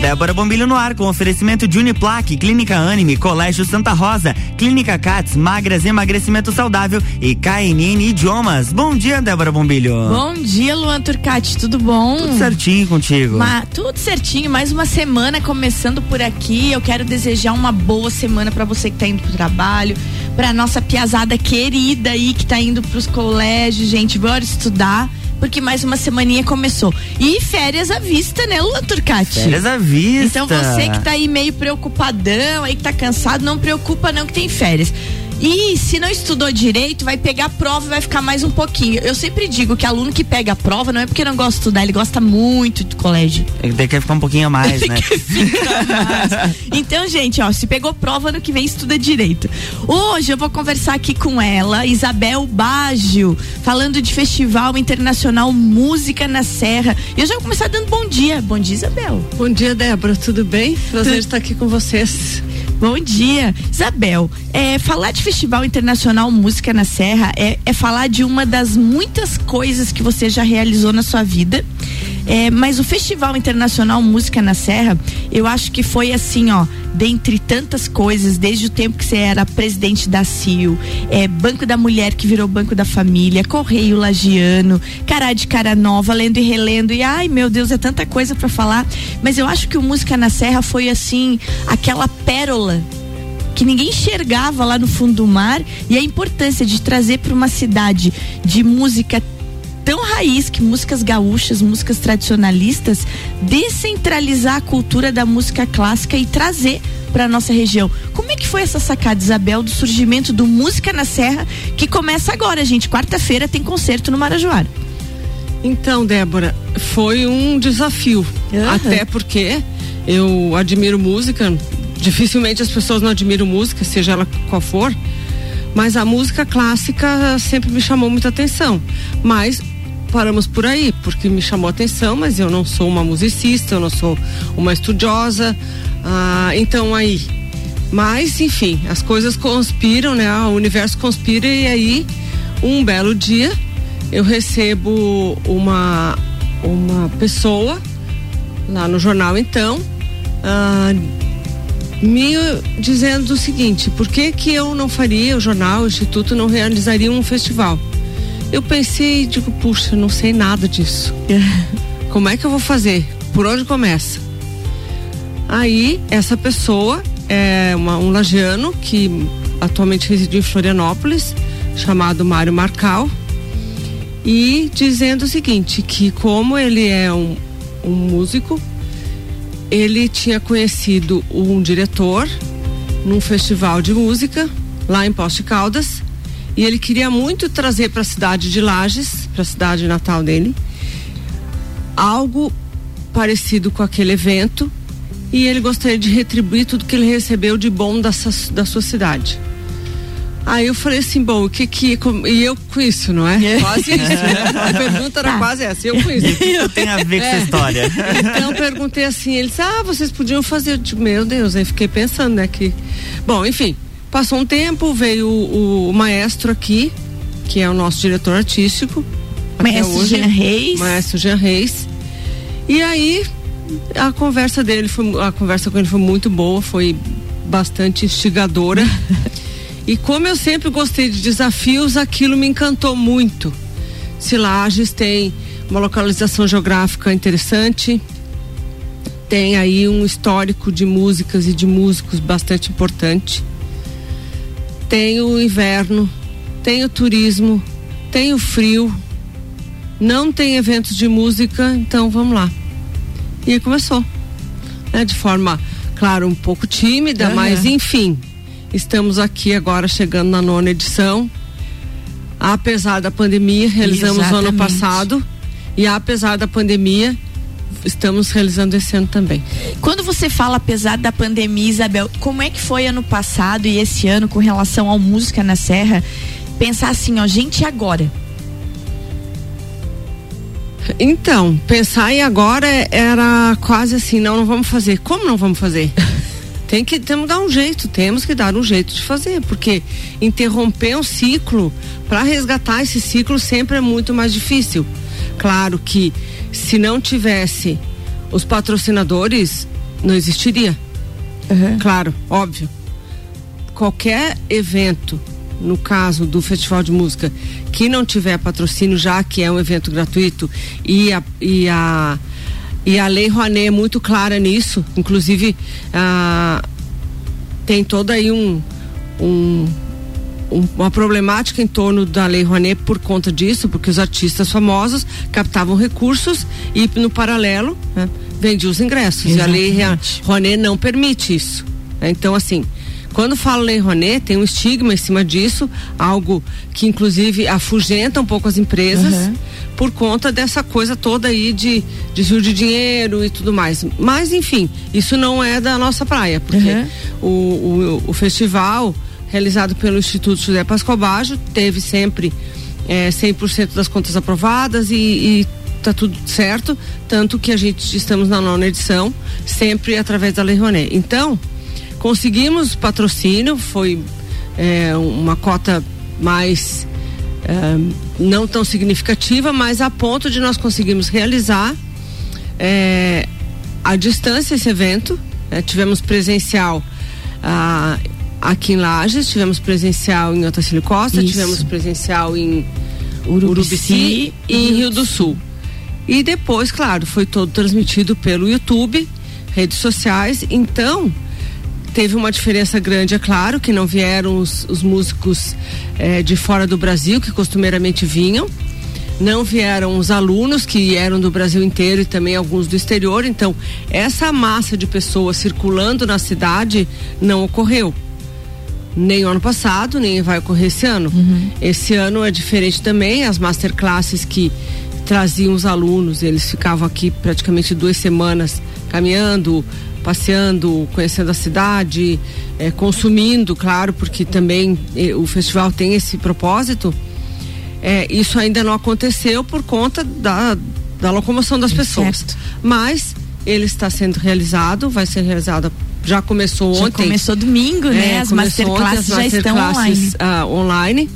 Débora Bombilho no ar com oferecimento de Uniplaque, Clínica Anime, Colégio Santa Rosa, Clínica Cats, Magras Emagrecimento Saudável e KNN Idiomas. Bom dia, Débora Bombilho. Bom dia, Luan Turcati, tudo bom? Tudo certinho contigo. Ma, tudo certinho, mais uma semana começando por aqui. Eu quero desejar uma boa semana para você que tá indo pro trabalho, pra nossa piazada querida aí que tá indo pros colégios, gente, bora estudar porque mais uma semaninha começou. E férias à vista, né, Lula Turcati? Férias à vista. Então você que tá aí meio preocupadão, aí que tá cansado, não preocupa não que tem férias. E se não estudou direito, vai pegar a prova e vai ficar mais um pouquinho. Eu sempre digo que aluno que pega a prova não é porque não gosta de estudar, ele gosta muito de colégio. Ele quer ficar um pouquinho a mais, né? mais. Então, gente, ó, se pegou prova no que vem, estuda direito. Hoje eu vou conversar aqui com ela, Isabel Baggio, falando de Festival Internacional Música na Serra. E eu já vou começar dando bom dia. Bom dia, Isabel. Bom dia, Débora. Tudo bem? Prazer tu... estar aqui com vocês. Bom dia. Isabel, é, falar de Festival Internacional Música na Serra é, é, falar de uma das muitas coisas que você já realizou na sua vida. É, mas o Festival Internacional Música na Serra, eu acho que foi assim, ó, dentre tantas coisas, desde o tempo que você era presidente da CIO, é, Banco da Mulher que virou Banco da Família, Correio Lagiano, Cará de Cara Nova, lendo e relendo, e ai meu Deus, é tanta coisa para falar. Mas eu acho que o Música na Serra foi assim, aquela pérola que ninguém enxergava lá no fundo do mar e a importância de trazer para uma cidade de música tão raiz que músicas gaúchas, músicas tradicionalistas, descentralizar a cultura da música clássica e trazer para nossa região. Como é que foi essa sacada, Isabel, do surgimento do Música na Serra, que começa agora, gente? Quarta-feira tem concerto no Marajoara. Então, Débora, foi um desafio. Uhum. Até porque eu admiro música, dificilmente as pessoas não admiram música, seja ela qual for. Mas a música clássica sempre me chamou muita atenção. Mas paramos por aí, porque me chamou a atenção, mas eu não sou uma musicista, eu não sou uma estudiosa. Ah, então aí. Mas, enfim, as coisas conspiram, né? O universo conspira e aí, um belo dia, eu recebo uma, uma pessoa lá no jornal então. Ah, me dizendo o seguinte: por que que eu não faria o jornal, o instituto não realizaria um festival? Eu pensei, digo, puxa, não sei nada disso. Como é que eu vou fazer? Por onde começa? Aí, essa pessoa é uma, um lagiano que atualmente reside em Florianópolis, chamado Mário Marcal, e dizendo o seguinte, que como ele é um, um músico, ele tinha conhecido um diretor num festival de música lá em Poste Caldas e ele queria muito trazer para a cidade de Lages, para a cidade natal dele, algo parecido com aquele evento e ele gostaria de retribuir tudo que ele recebeu de bom da, da sua cidade. Aí eu falei assim, bom, o que que. E eu com isso, não é? é. Quase isso, né? A pergunta era ah. quase essa, eu com isso. Isso tem a ver com é. essa história. Então eu perguntei assim, eles, ah, vocês podiam fazer. Eu meu Deus, aí fiquei pensando, né? Que. Bom, enfim, Passou um tempo, veio o, o maestro aqui, que é o nosso diretor artístico. Maestro hoje, Jean Reis. Maestro Jean Reis. E aí a conversa dele foi a conversa com ele foi muito boa, foi bastante instigadora. e como eu sempre gostei de desafios, aquilo me encantou muito. Silages tem uma localização geográfica interessante, tem aí um histórico de músicas e de músicos bastante importante tem o inverno, tem o turismo, tem o frio, não tem eventos de música, então vamos lá. E aí começou. Né? De forma, claro, um pouco tímida, uhum. mas enfim, estamos aqui agora chegando na nona edição. Apesar da pandemia, realizamos Exatamente. ano passado. E apesar da pandemia, estamos realizando esse ano também. Quando você fala, apesar da pandemia, Isabel, como é que foi ano passado e esse ano com relação ao Música na Serra? Pensar assim, ó, gente, agora? Então, pensar e agora era quase assim, não, não vamos fazer. Como não vamos fazer? Tem que temos que dar um jeito, temos que dar um jeito de fazer, porque interromper um ciclo, para resgatar esse ciclo sempre é muito mais difícil. Claro que se não tivesse os patrocinadores, não existiria. Uhum. Claro, óbvio. Qualquer evento, no caso do Festival de Música, que não tiver patrocínio, já que é um evento gratuito e a, e a, e a Lei Rouanet é muito clara nisso, inclusive ah, tem todo aí um, um uma problemática em torno da Lei Rouanet por conta disso, porque os artistas famosos captavam recursos e no paralelo né, vendiam os ingressos. Exatamente. E a Lei Rouanet não permite isso. Né? Então, assim, quando fala Lei Rouanet, tem um estigma em cima disso, algo que inclusive afugenta um pouco as empresas. Uhum. Por conta dessa coisa toda aí de desvio de dinheiro e tudo mais. Mas, enfim, isso não é da nossa praia, porque uhum. o, o, o festival realizado pelo Instituto José Pascobaggio, teve sempre é, 100% das contas aprovadas e, e tá tudo certo, tanto que a gente estamos na nona edição, sempre através da Lei Rouanet. Então, conseguimos patrocínio, foi é, uma cota mais é, não tão significativa, mas a ponto de nós conseguirmos realizar é, à distância esse evento. Né? tivemos presencial ah, aqui em Lages, tivemos presencial em Otacílio Costa, Isso. tivemos presencial em Urubici, Urubici e em Rio do Sul. E depois, claro, foi todo transmitido pelo YouTube, redes sociais. Então, teve uma diferença grande, é claro, que não vieram os, os músicos eh, de fora do Brasil, que costumeiramente vinham. Não vieram os alunos que eram do Brasil inteiro e também alguns do exterior. Então, essa massa de pessoas circulando na cidade não ocorreu nem o ano passado, nem vai ocorrer esse ano. Uhum. Esse ano é diferente também, as masterclasses que traziam os alunos, eles ficavam aqui praticamente duas semanas caminhando, passeando, conhecendo a cidade, é, consumindo, claro, porque também é, o festival tem esse propósito. É, isso ainda não aconteceu por conta da, da locomoção das pessoas. Mas ele está sendo realizado, vai ser realizado já começou já ontem. começou domingo, né? É, as masterclasses já master estão online. Uh, online.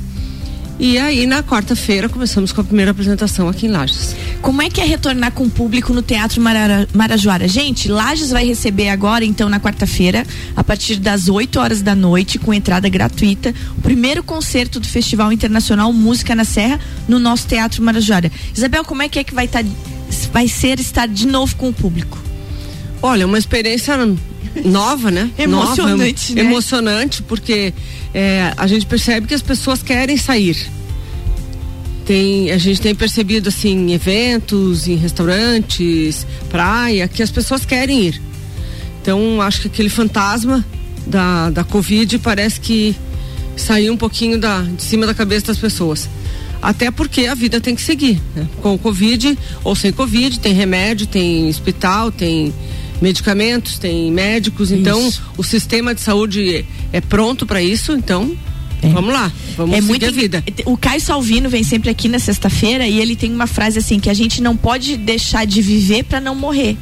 E aí, na quarta-feira, começamos com a primeira apresentação aqui em Lages. Como é que é retornar com o público no Teatro Mara, Marajoara? Gente, Lages vai receber agora, então, na quarta-feira, a partir das 8 horas da noite, com entrada gratuita, o primeiro concerto do Festival Internacional Música na Serra no nosso Teatro Marajoara. Isabel, como é que é que vai, tá, vai ser estar de novo com o público? Olha, uma experiência nova, né? emocionante, nova, né? Emocionante, porque é, a gente percebe que as pessoas querem sair. Tem, a gente tem percebido assim em eventos, em restaurantes, praia, que as pessoas querem ir. Então acho que aquele fantasma da, da Covid parece que saiu um pouquinho da, de cima da cabeça das pessoas. Até porque a vida tem que seguir. Né? Com Covid ou sem Covid, tem remédio, tem hospital, tem medicamentos, tem médicos, então isso. o sistema de saúde é pronto para isso, então é. Vamos lá, vamos é seguir muito, a vida. O Caio Salvino vem sempre aqui na sexta-feira e ele tem uma frase assim que a gente não pode deixar de viver para não morrer.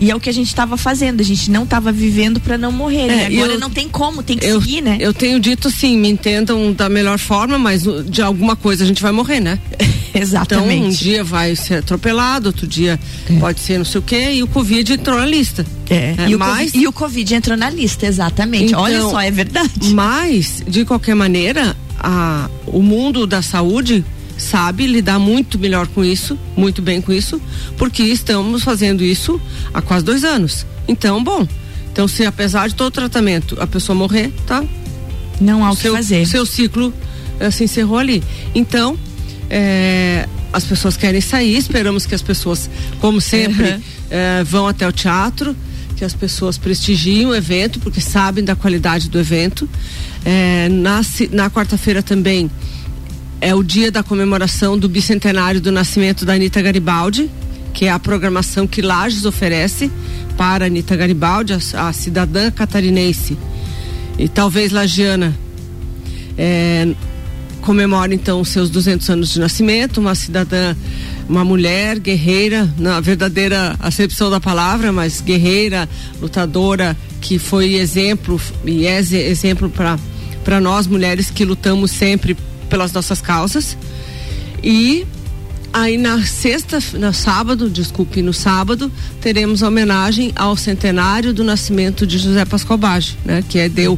E é o que a gente estava fazendo, a gente não estava vivendo para não morrer. É, né? Agora eu, não tem como, tem que eu, seguir, né? Eu tenho dito sim, me entendam da melhor forma, mas de alguma coisa a gente vai morrer, né? Exatamente. Então, um dia vai ser atropelado, outro dia é. pode ser não sei o quê, e o Covid entrou na lista. É. é e, mas... o COVID, e o Covid entrou na lista, exatamente. Então, Olha só, é verdade. Mas, de qualquer maneira, a, o mundo da saúde sabe lidar muito melhor com isso, muito bem com isso, porque estamos fazendo isso há quase dois anos. Então, bom, então se apesar de todo o tratamento a pessoa morrer, tá? Não há o que seu, fazer. Seu ciclo eh, se encerrou ali. Então, é, as pessoas querem sair, esperamos que as pessoas, como sempre, uhum. é, vão até o teatro, que as pessoas prestigiem o evento, porque sabem da qualidade do evento. É, na na quarta-feira também é o dia da comemoração do bicentenário do nascimento da Anitta Garibaldi, que é a programação que Lages oferece para Anitta Garibaldi, a, a cidadã catarinense e talvez lagiana. É, comemora então os seus 200 anos de nascimento, uma cidadã, uma mulher guerreira, na verdadeira acepção da palavra, mas guerreira, lutadora, que foi exemplo e é exemplo para para nós mulheres que lutamos sempre pelas nossas causas. E Aí na sexta, no sábado, desculpe, no sábado, teremos homenagem ao centenário do nascimento de José Pascoal Bage, né? Que é deu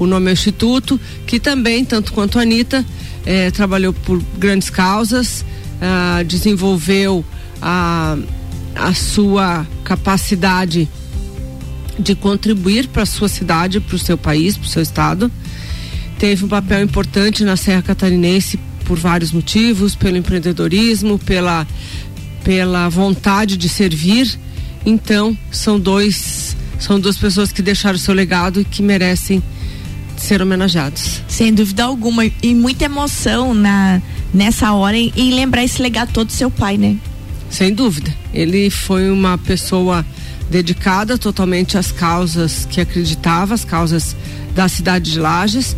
o nome ao instituto, que também, tanto quanto a Anitta, eh, trabalhou por grandes causas, ah, desenvolveu a, a sua capacidade de contribuir para a sua cidade, para o seu país, para o seu estado. Teve um papel importante na Serra Catarinense por vários motivos, pelo empreendedorismo, pela, pela vontade de servir. Então, são dois são duas pessoas que deixaram seu legado e que merecem ser homenageados. Sem dúvida alguma e muita emoção na nessa hora em, em lembrar esse legado todo do seu pai, né? Sem dúvida. Ele foi uma pessoa dedicada totalmente às causas que acreditava, as causas da cidade de Lages.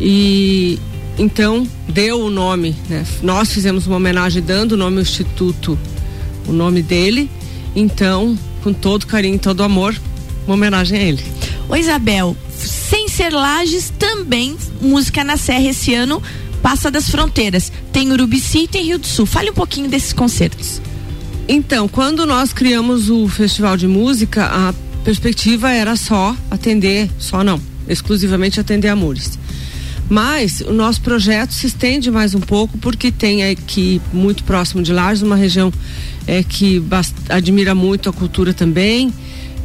E então deu o nome, né? Nós fizemos uma homenagem dando o nome ao instituto, o nome dele. Então, com todo carinho, todo amor, uma homenagem a ele. Ô Isabel, sem ser Lages, também música na Serra esse ano passa das fronteiras. Tem Urubici e tem Rio do Sul. Fale um pouquinho desses concertos. Então, quando nós criamos o Festival de Música, a perspectiva era só atender, só não, exclusivamente atender Amores. Mas o nosso projeto se estende mais um pouco porque tem aqui muito próximo de Lages uma região é, que admira muito a cultura também.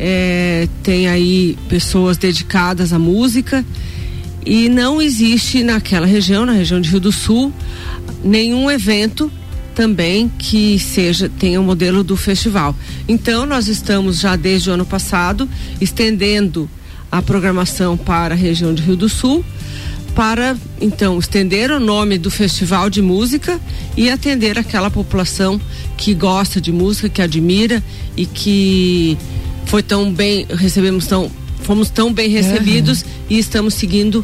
É, tem aí pessoas dedicadas à música e não existe naquela região, na região de Rio do Sul, nenhum evento também que seja tenha o um modelo do festival. Então nós estamos já desde o ano passado estendendo a programação para a região de Rio do Sul para então estender o nome do festival de música e atender aquela população que gosta de música, que admira e que foi tão bem recebemos tão fomos tão bem recebidos uhum. e estamos seguindo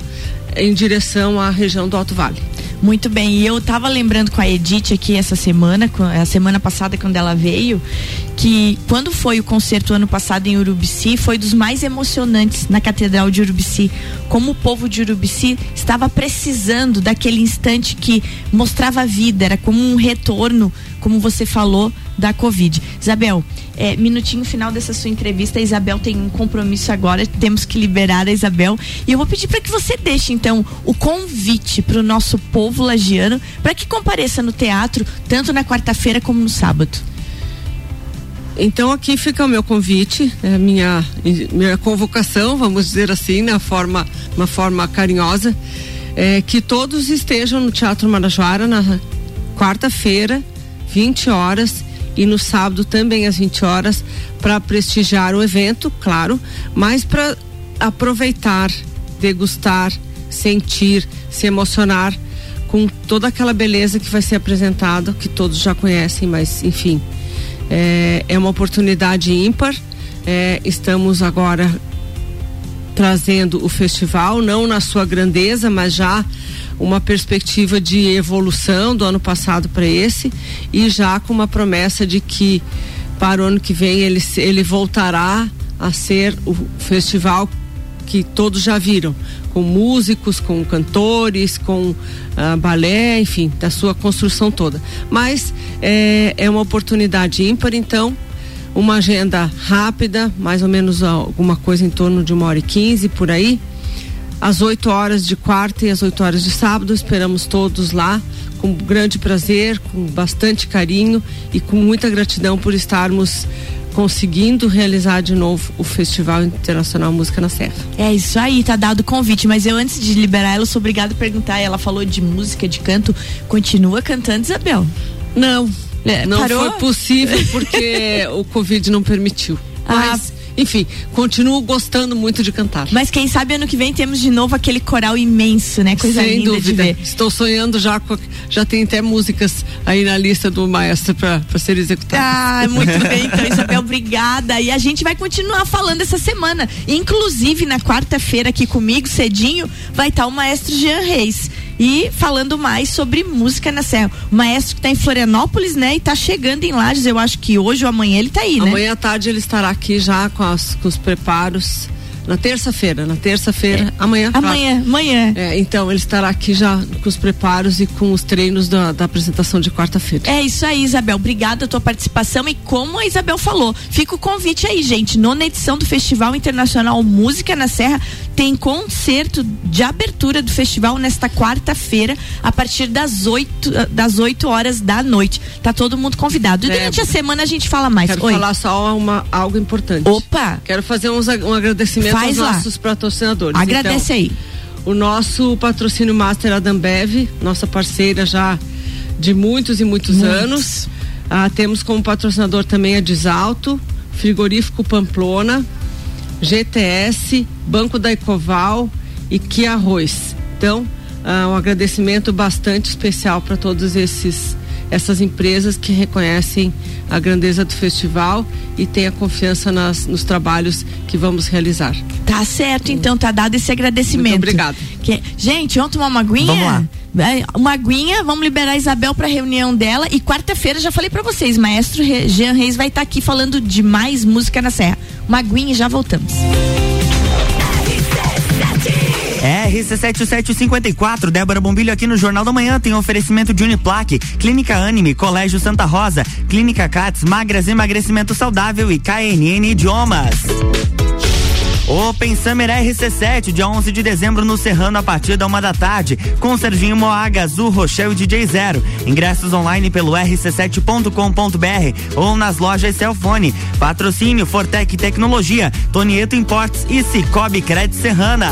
em direção à região do Alto Vale. Muito bem, e eu tava lembrando com a Edith aqui essa semana, a semana passada quando ela veio, que quando foi o concerto ano passado em Urubici, foi dos mais emocionantes na Catedral de Urubici. Como o povo de Urubici estava precisando daquele instante que mostrava a vida, era como um retorno, como você falou, da Covid. Isabel, é, minutinho final dessa sua entrevista, a Isabel tem um compromisso agora, temos que liberar a Isabel. E eu vou pedir para que você deixe então o convite para o nosso povo lagiano para que compareça no teatro, tanto na quarta-feira como no sábado. Então aqui fica o meu convite, é minha minha convocação, vamos dizer assim, na forma uma forma carinhosa, é, que todos estejam no Teatro Marajoara na quarta-feira, 20 horas e no sábado também às 20 horas para prestigiar o evento, claro, mas para aproveitar, degustar, sentir, se emocionar com toda aquela beleza que vai ser apresentada, que todos já conhecem, mas enfim, é, é uma oportunidade ímpar. É, estamos agora trazendo o festival, não na sua grandeza, mas já uma perspectiva de evolução do ano passado para esse e já com uma promessa de que para o ano que vem ele, ele voltará a ser o festival que todos já viram, com músicos, com cantores, com uh, balé, enfim, da sua construção toda. Mas é, é uma oportunidade ímpar, então, uma agenda rápida, mais ou menos alguma coisa em torno de uma hora e quinze por aí às 8 horas de quarta e às 8 horas de sábado. Esperamos todos lá com grande prazer, com bastante carinho e com muita gratidão por estarmos conseguindo realizar de novo o Festival Internacional Música na Serra. É isso aí, tá dado o convite, mas eu antes de liberar ela, sou obrigada a perguntar, ela falou de música, de canto, continua cantando, Isabel? Não, é, não parou? foi possível porque o Covid não permitiu. Ah, mas enfim, continuo gostando muito de cantar. Mas quem sabe ano que vem temos de novo aquele coral imenso, né? Coisa Sem linda dúvida. de ver. Estou sonhando já com, já tem até músicas aí na lista do maestro para ser executado. Ah, muito bem, então Isabel, obrigada. E a gente vai continuar falando essa semana. Inclusive na quarta-feira aqui comigo, cedinho, vai estar o maestro Jean Reis e falando mais sobre música na Serra. O maestro que está em Florianópolis, né? E está chegando em Lages, eu acho que hoje ou amanhã ele está aí, né? Amanhã à tarde ele estará aqui já com, as, com os preparos na terça-feira, na terça-feira, é. amanhã. Amanhã, claro. amanhã. É, então ele estará aqui já com os preparos e com os treinos da, da apresentação de quarta-feira. É isso aí, Isabel. Obrigada a tua participação e como a Isabel falou, fica o convite aí, gente. Nona edição do Festival Internacional Música na Serra tem concerto de abertura do festival nesta quarta-feira, a partir das 8, das 8 horas da noite. Tá todo mundo convidado. E é, durante a semana a gente fala mais. Quero Oi. falar só uma, algo importante. Opa! Quero fazer uns, um agradecimento Faz aos lá. nossos patrocinadores. Agradece então, aí. O nosso patrocínio Master Adambev, nossa parceira já de muitos e muitos, muitos. anos. Ah, temos como patrocinador também a Desalto, Frigorífico Pamplona, GTS, Banco da Ecoval e Kia Arroz. Então, uh, um agradecimento bastante especial para todos esses essas empresas que reconhecem a grandeza do festival e têm a confiança nas, nos trabalhos que vamos realizar. Tá certo, então tá dado esse agradecimento. Muito obrigado. Que, gente, vamos tomar uma aguinha? Vamos lá. Uma aguinha, vamos liberar a Isabel para reunião dela e quarta-feira já falei para vocês, maestro Jean Reis vai estar tá aqui falando de mais música na Serra. Uma aguinha e já voltamos. RC7754, Débora Bombilho aqui no Jornal da Manhã tem oferecimento de Uniplaque, Clínica Anime, Colégio Santa Rosa, Clínica Cats, Magras Emagrecimento Saudável e KNN Idiomas. Open Summer RC7, dia 11 de dezembro no Serrano, a partir da uma da tarde, com Serginho Moaga, Azul, Rochelle e DJ Zero. Ingressos online pelo rc7.com.br ou nas lojas Celfone. Patrocínio Fortec Tecnologia, Tonieto Importes e Cicobi Cred Serrana.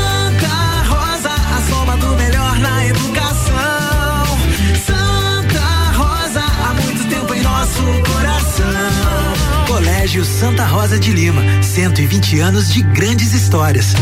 Colégio Santa Rosa de Lima, 120 anos de grandes histórias.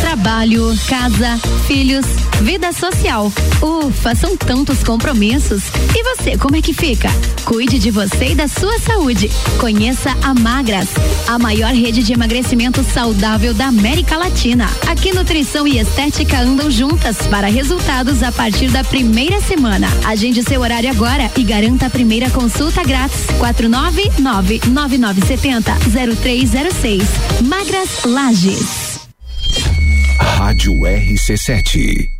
Trabalho, casa, filhos, vida social. Ufa, são tantos compromissos. E você, como é que fica? Cuide de você e da sua saúde. Conheça a Magras, a maior rede de emagrecimento saudável da América Latina. Aqui nutrição e estética andam juntas para resultados a partir da primeira semana. Agende seu horário agora e garanta a primeira consulta grátis. 499 9970 0306. Magras Lages. Rádio RC7.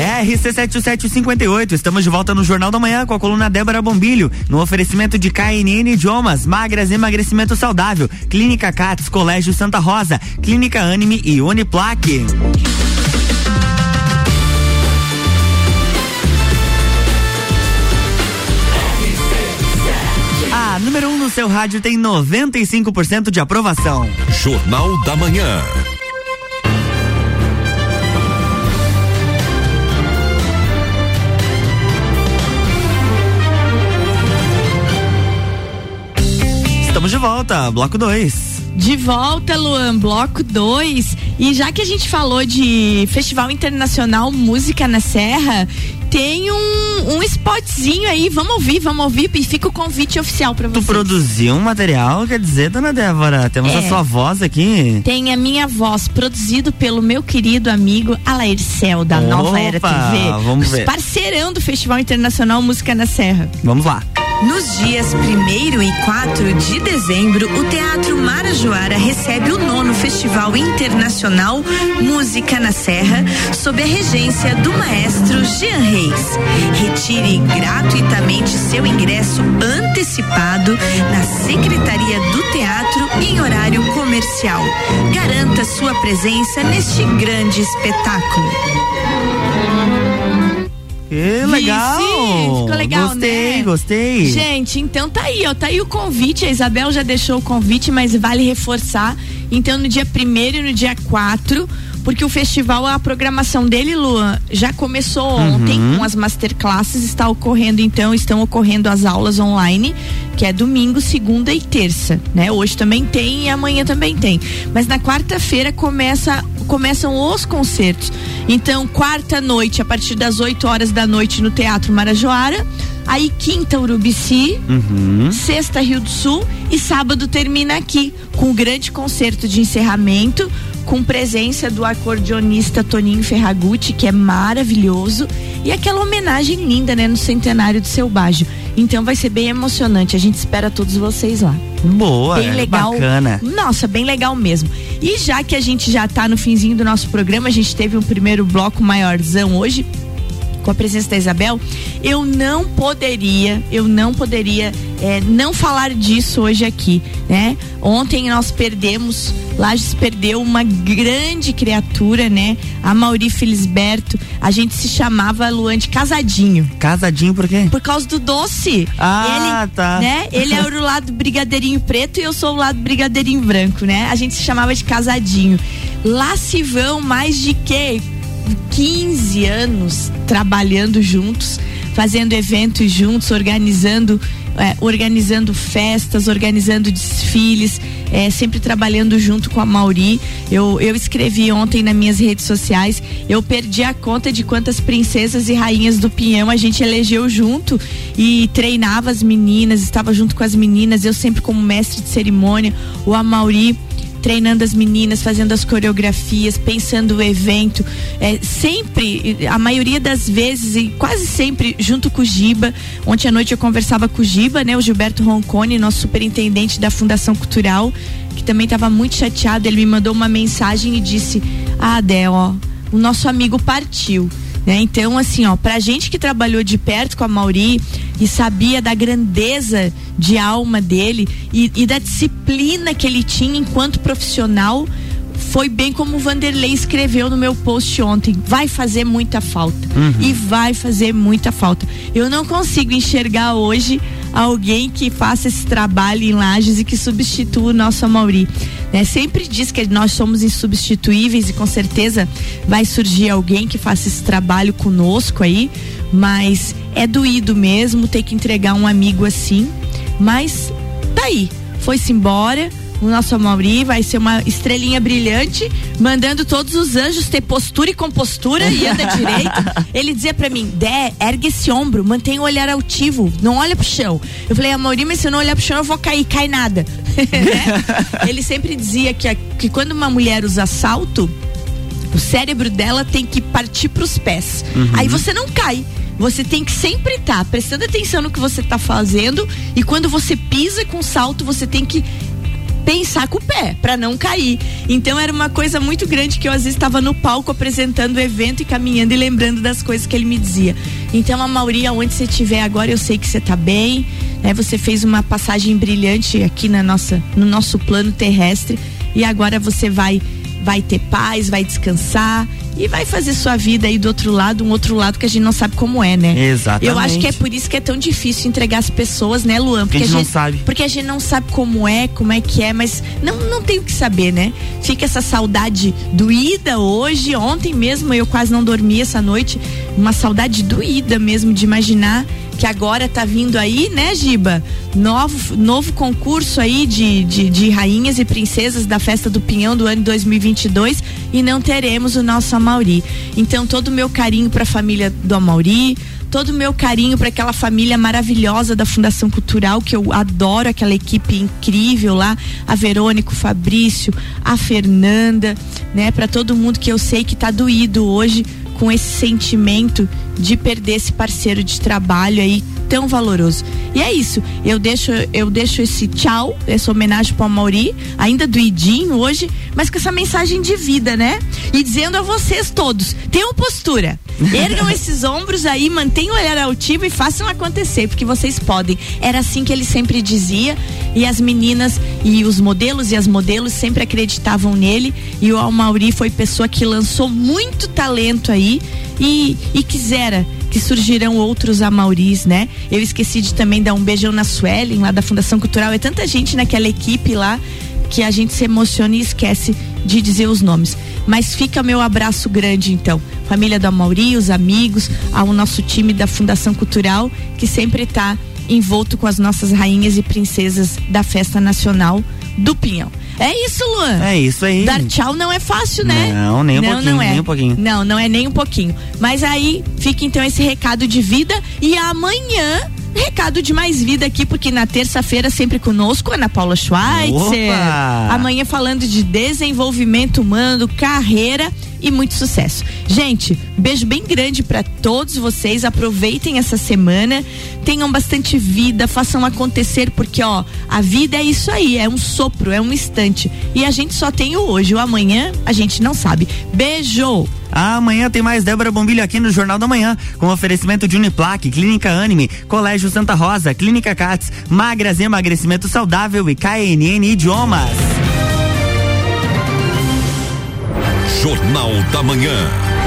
RC7758, estamos de volta no Jornal da Manhã com a coluna Débora Bombilho, no oferecimento de KNN Idiomas, Magras Emagrecimento Saudável, Clínica Cats, Colégio Santa Rosa, Clínica Anime e Uniplaque. A número 1 um no seu rádio tem 95% de aprovação. Jornal da Manhã. Estamos de volta, bloco 2. De volta, Luan, bloco 2. E já que a gente falou de Festival Internacional Música na Serra, tem um, um spotzinho aí, vamos ouvir, vamos ouvir e fica o convite oficial para você. Tu produziu um material, quer dizer, dona Débora, temos é, a sua voz aqui. Tem a minha voz, produzido pelo meu querido amigo Alaircel, da Opa, Nova Era TV. Vamos ver. Parceirão do Festival Internacional Música na Serra. Vamos lá. Nos dias 1 e 4 de dezembro, o Teatro Marajoara recebe o nono Festival Internacional Música na Serra, sob a regência do maestro Jean Reis. Retire gratuitamente seu ingresso antecipado na Secretaria do Teatro em horário comercial. Garanta sua presença neste grande espetáculo. Que legal! Vici, ficou legal, gostei, né? Gostei, Gente, então tá aí, ó. Tá aí o convite. A Isabel já deixou o convite, mas vale reforçar. Então, no dia 1 e no dia 4 porque o festival, a programação dele, Luan, já começou ontem uhum. com as masterclasses, está ocorrendo então, estão ocorrendo as aulas online, que é domingo, segunda e terça, né? Hoje também tem e amanhã também tem. Mas na quarta-feira começa começam os concertos. Então, quarta noite, a partir das 8 horas da noite no Teatro Marajoara, aí quinta Urubici, uhum. sexta Rio do Sul e sábado termina aqui com o grande concerto de encerramento com presença do acordeonista Toninho Ferragutti, que é maravilhoso, e aquela homenagem linda, né, no centenário do seu Bajo. Então vai ser bem emocionante. A gente espera todos vocês lá. Boa, bem é legal. Bacana. Nossa, bem legal mesmo. E já que a gente já está no finzinho do nosso programa, a gente teve um primeiro bloco maiorzão hoje com a presença da Isabel, eu não poderia, eu não poderia é, não falar disso hoje aqui, né? Ontem nós perdemos, Lages perdeu uma grande criatura, né? A Mauri Felisberto. A gente se chamava Luan de Casadinho. Casadinho por quê? Por causa do doce. Ah, ele, tá. Né? Ele é o lado brigadeirinho preto e eu sou o lado brigadeirinho branco, né? A gente se chamava de Casadinho. Lá se vão mais de quê? 15 anos trabalhando juntos, fazendo eventos juntos, organizando é, organizando festas, organizando desfiles, é, sempre trabalhando junto com a Mauri. Eu, eu escrevi ontem nas minhas redes sociais, eu perdi a conta de quantas princesas e rainhas do Pinhão a gente elegeu junto e treinava as meninas, estava junto com as meninas, eu sempre como mestre de cerimônia, o Amauri treinando as meninas, fazendo as coreografias, pensando o evento, é, sempre, a maioria das vezes e quase sempre junto com o Giba. Ontem à noite eu conversava com o Giba, né, o Gilberto Roncone, nosso superintendente da Fundação Cultural, que também estava muito chateado. Ele me mandou uma mensagem e disse: "Ah, Dé, ó, o nosso amigo partiu". Né? Então, assim, ó, pra gente que trabalhou de perto com a Mauri e sabia da grandeza de alma dele e, e da disciplina que ele tinha enquanto profissional, foi bem como o Vanderlei escreveu no meu post ontem. Vai fazer muita falta. Uhum. E vai fazer muita falta. Eu não consigo enxergar hoje alguém que faça esse trabalho em Lages e que substitua o nosso Amauri. Né? Sempre diz que nós somos insubstituíveis e com certeza vai surgir alguém que faça esse trabalho conosco aí, mas é doído mesmo ter que entregar um amigo assim, mas tá aí, foi-se embora o nosso Mauri vai ser uma estrelinha brilhante, mandando todos os anjos ter postura e compostura e anda direito. Ele dizia para mim, Dé, ergue esse ombro, mantenha o olhar altivo, não olha pro chão. Eu falei, Mauri, mas se eu não olhar pro chão eu vou cair, cai nada. né? Ele sempre dizia que, que quando uma mulher usa salto, o cérebro dela tem que partir pros pés. Uhum. Aí você não cai. Você tem que sempre estar tá prestando atenção no que você está fazendo e quando você pisa com salto, você tem que pensar com o pé para não cair. Então era uma coisa muito grande que eu às vezes estava no palco apresentando o evento e caminhando e lembrando das coisas que ele me dizia. Então a Mauri, onde você estiver agora, eu sei que você está bem, né? Você fez uma passagem brilhante aqui na nossa no nosso plano terrestre e agora você vai vai ter paz, vai descansar e vai fazer sua vida aí do outro lado, um outro lado que a gente não sabe como é, né? Exatamente. Eu acho que é por isso que é tão difícil entregar as pessoas, né, Luan? Porque a gente, a gente não sabe. Porque a gente não sabe como é, como é que é, mas não, não tem o que saber, né? Fica essa saudade doída hoje, ontem mesmo eu quase não dormi essa noite, uma saudade doída mesmo de imaginar que agora tá vindo aí, né, Giba? Novo, novo concurso aí de, de, de rainhas e princesas da festa do Pinhão do ano 2022 e não teremos o nosso Amauri. Então, todo o meu carinho para a família do Amauri, todo o meu carinho para aquela família maravilhosa da Fundação Cultural, que eu adoro aquela equipe incrível lá, a Verônica, o Fabrício, a Fernanda, né, para todo mundo que eu sei que tá doído hoje com esse sentimento de perder esse parceiro de trabalho aí tão valoroso. E é isso. Eu deixo, eu deixo esse tchau, essa homenagem para o Mauri, ainda doidinho hoje, mas com essa mensagem de vida, né? E dizendo a vocês todos: tenham postura. Ergam esses ombros aí, mantenham o olhar altivo e façam acontecer, porque vocês podem. Era assim que ele sempre dizia, e as meninas e os modelos e as modelos sempre acreditavam nele. E o Almauri foi pessoa que lançou muito talento aí e, e quisera que surgirão outros Amauris, né? Eu esqueci de também dar um beijão na Suelen, lá da Fundação Cultural. É tanta gente naquela equipe lá que a gente se emociona e esquece de dizer os nomes. Mas fica meu abraço grande, então. Família do Amauri, os amigos, ao nosso time da Fundação Cultural, que sempre está envolto com as nossas rainhas e princesas da Festa Nacional do Pinhão. É isso, Luan. É isso aí. Dar tchau não é fácil, né? Não, nem um não, pouquinho, não é. nem um pouquinho. Não, não é nem um pouquinho. Mas aí fica então esse recado de vida e amanhã recado de mais vida aqui, porque na terça-feira sempre conosco, Ana Paula Schweitzer. Opa! Amanhã falando de desenvolvimento humano, carreira e muito sucesso. Gente, beijo bem grande para todos vocês. Aproveitem essa semana, tenham bastante vida, façam acontecer, porque ó, a vida é isso aí, é um sopro, é um instante. E a gente só tem o hoje, o amanhã a gente não sabe. Beijo! Amanhã tem mais Débora Bombilho aqui no Jornal da Manhã, com oferecimento de Uniplaque, Clínica Anime, Colégio Santa Rosa, Clínica Cats, Magras Emagrecimento Saudável e KNN Idiomas. Jornal da Manhã.